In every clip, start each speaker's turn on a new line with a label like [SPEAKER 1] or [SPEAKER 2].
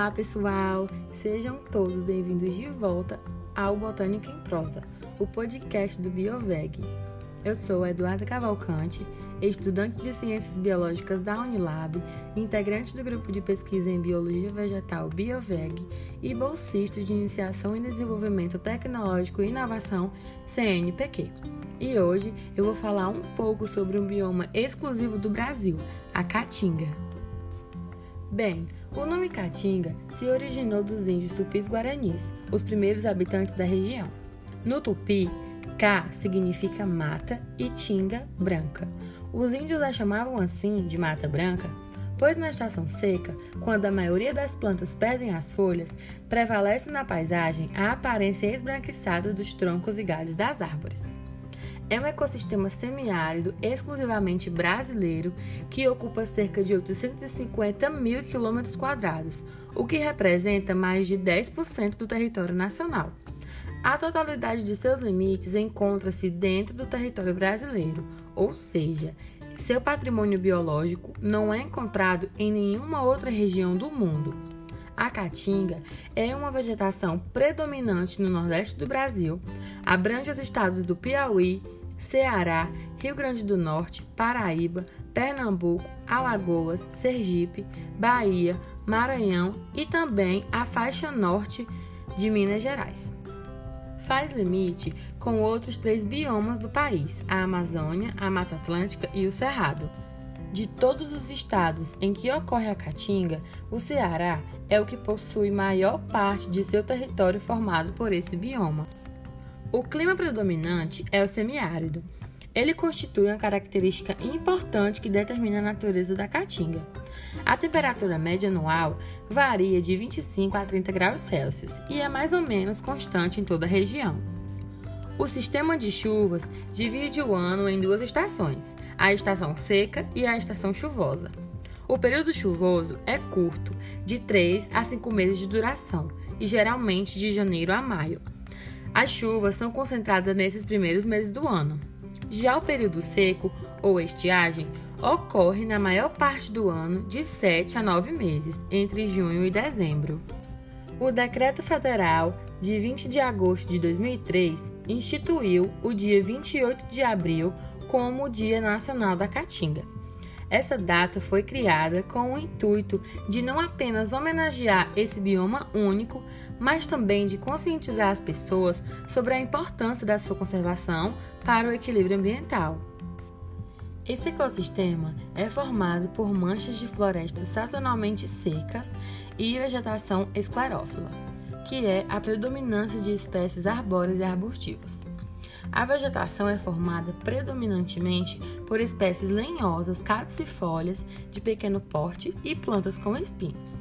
[SPEAKER 1] Olá, pessoal! Sejam todos bem-vindos de volta ao Botânica em Prosa, o podcast do Bioveg. Eu sou Eduardo Cavalcante, estudante de Ciências Biológicas da Unilab, integrante do grupo de pesquisa em Biologia Vegetal Bioveg e bolsista de Iniciação em Desenvolvimento Tecnológico e Inovação CNPq. E hoje eu vou falar um pouco sobre um bioma exclusivo do Brasil, a Caatinga. Bem, o nome Caatinga se originou dos índios tupis-guaranis, os primeiros habitantes da região. No tupi, Ca significa mata e tinga, branca. Os índios a chamavam assim de mata branca, pois na estação seca, quando a maioria das plantas perdem as folhas, prevalece na paisagem a aparência esbranquiçada dos troncos e galhos das árvores. É um ecossistema semiárido exclusivamente brasileiro que ocupa cerca de 850 mil quilômetros quadrados, o que representa mais de 10% do território nacional. A totalidade de seus limites encontra-se dentro do território brasileiro, ou seja, seu patrimônio biológico não é encontrado em nenhuma outra região do mundo. A caatinga é uma vegetação predominante no nordeste do Brasil, abrange os estados do Piauí, Ceará, Rio Grande do Norte, Paraíba, Pernambuco, Alagoas, Sergipe, Bahia, Maranhão e também a faixa norte de Minas Gerais. Faz limite com outros três biomas do país: a Amazônia, a Mata Atlântica e o Cerrado. De todos os estados em que ocorre a caatinga, o Ceará é o que possui maior parte de seu território formado por esse bioma. O clima predominante é o semiárido. Ele constitui uma característica importante que determina a natureza da caatinga. A temperatura média anual varia de 25 a 30 graus Celsius e é mais ou menos constante em toda a região. O sistema de chuvas divide o ano em duas estações, a estação seca e a estação chuvosa. O período chuvoso é curto, de 3 a 5 meses de duração, e geralmente de janeiro a maio. As chuvas são concentradas nesses primeiros meses do ano. Já o período seco, ou estiagem, ocorre na maior parte do ano de 7 a 9 meses, entre junho e dezembro. O Decreto Federal de 20 de agosto de 2003 instituiu o dia 28 de abril como o Dia Nacional da Caatinga. Essa data foi criada com o intuito de não apenas homenagear esse bioma único, mas também de conscientizar as pessoas sobre a importância da sua conservação para o equilíbrio ambiental. Esse ecossistema é formado por manchas de florestas sazonalmente secas e vegetação esclerófila, que é a predominância de espécies arbóreas e arbutivas. A vegetação é formada predominantemente por espécies lenhosas caducifólias de pequeno porte e plantas com espinhos.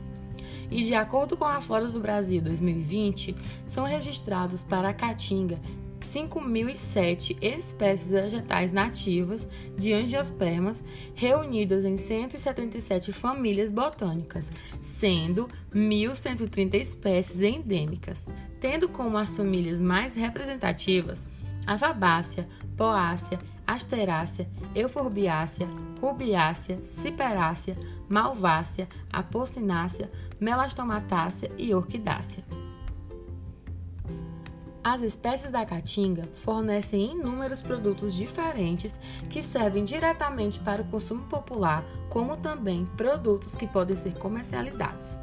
[SPEAKER 1] E, de acordo com a Flora do Brasil 2020, são registrados para a caatinga 5.007 espécies vegetais nativas de angiospermas reunidas em 177 famílias botânicas, sendo 1.130 espécies endêmicas, tendo como as famílias mais representativas a Fabácea, Poácea, Asterácea, Euforbiácea, Rubiácea, Ciperácea, Malvácea, Apocinácea, Melastomatácea e Orquidácea. As espécies da caatinga fornecem inúmeros produtos diferentes que servem diretamente para o consumo popular, como também produtos que podem ser comercializados.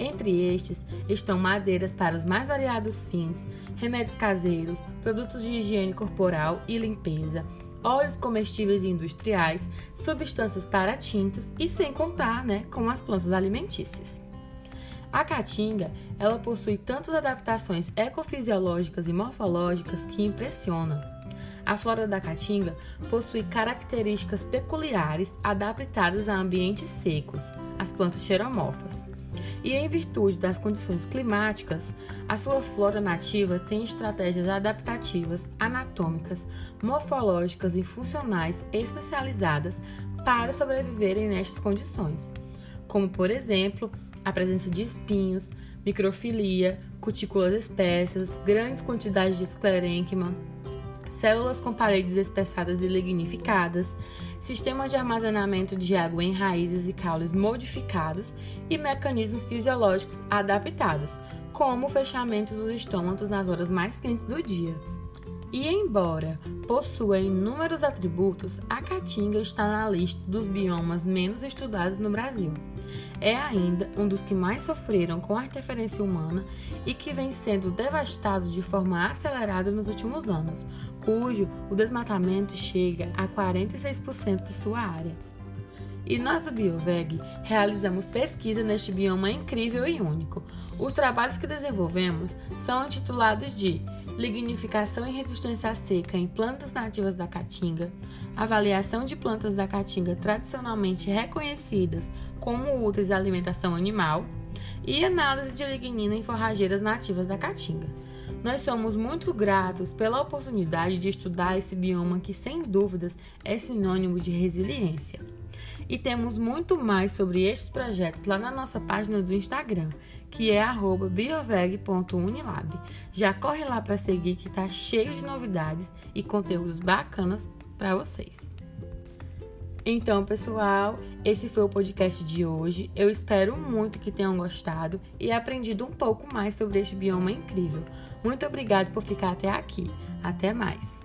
[SPEAKER 1] Entre estes estão madeiras para os mais variados fins, remédios caseiros, produtos de higiene corporal e limpeza, óleos comestíveis e industriais, substâncias para tintas e sem contar né, com as plantas alimentícias. A caatinga, ela possui tantas adaptações ecofisiológicas e morfológicas que impressionam. A flora da caatinga possui características peculiares adaptadas a ambientes secos, as plantas xeromorfas. E em virtude das condições climáticas, a sua flora nativa tem estratégias adaptativas, anatômicas, morfológicas e funcionais especializadas para sobreviverem nestas condições, como por exemplo, a presença de espinhos, microfilia, cutículas espessas, grandes quantidades de esclerênquima, células com paredes espessadas e lignificadas, sistema de armazenamento de água em raízes e caules modificados e mecanismos fisiológicos adaptados, como o fechamento dos estômagos nas horas mais quentes do dia. E embora possua inúmeros atributos, a caatinga está na lista dos biomas menos estudados no Brasil. É ainda um dos que mais sofreram com a interferência humana e que vem sendo devastado de forma acelerada nos últimos anos, cujo o desmatamento chega a 46% de sua área. E nós do BioVeg realizamos pesquisa neste bioma incrível e único. Os trabalhos que desenvolvemos são intitulados de lignificação e resistência à seca em plantas nativas da caatinga, avaliação de plantas da caatinga tradicionalmente reconhecidas como úteis à alimentação animal e análise de lignina em forrageiras nativas da caatinga. Nós somos muito gratos pela oportunidade de estudar esse bioma que, sem dúvidas, é sinônimo de resiliência. E temos muito mais sobre estes projetos lá na nossa página do Instagram, que é bioveg.unilab. Já corre lá para seguir que está cheio de novidades e conteúdos bacanas para vocês. Então, pessoal, esse foi o podcast de hoje. Eu espero muito que tenham gostado e aprendido um pouco mais sobre este bioma incrível. Muito obrigado por ficar até aqui. Até mais!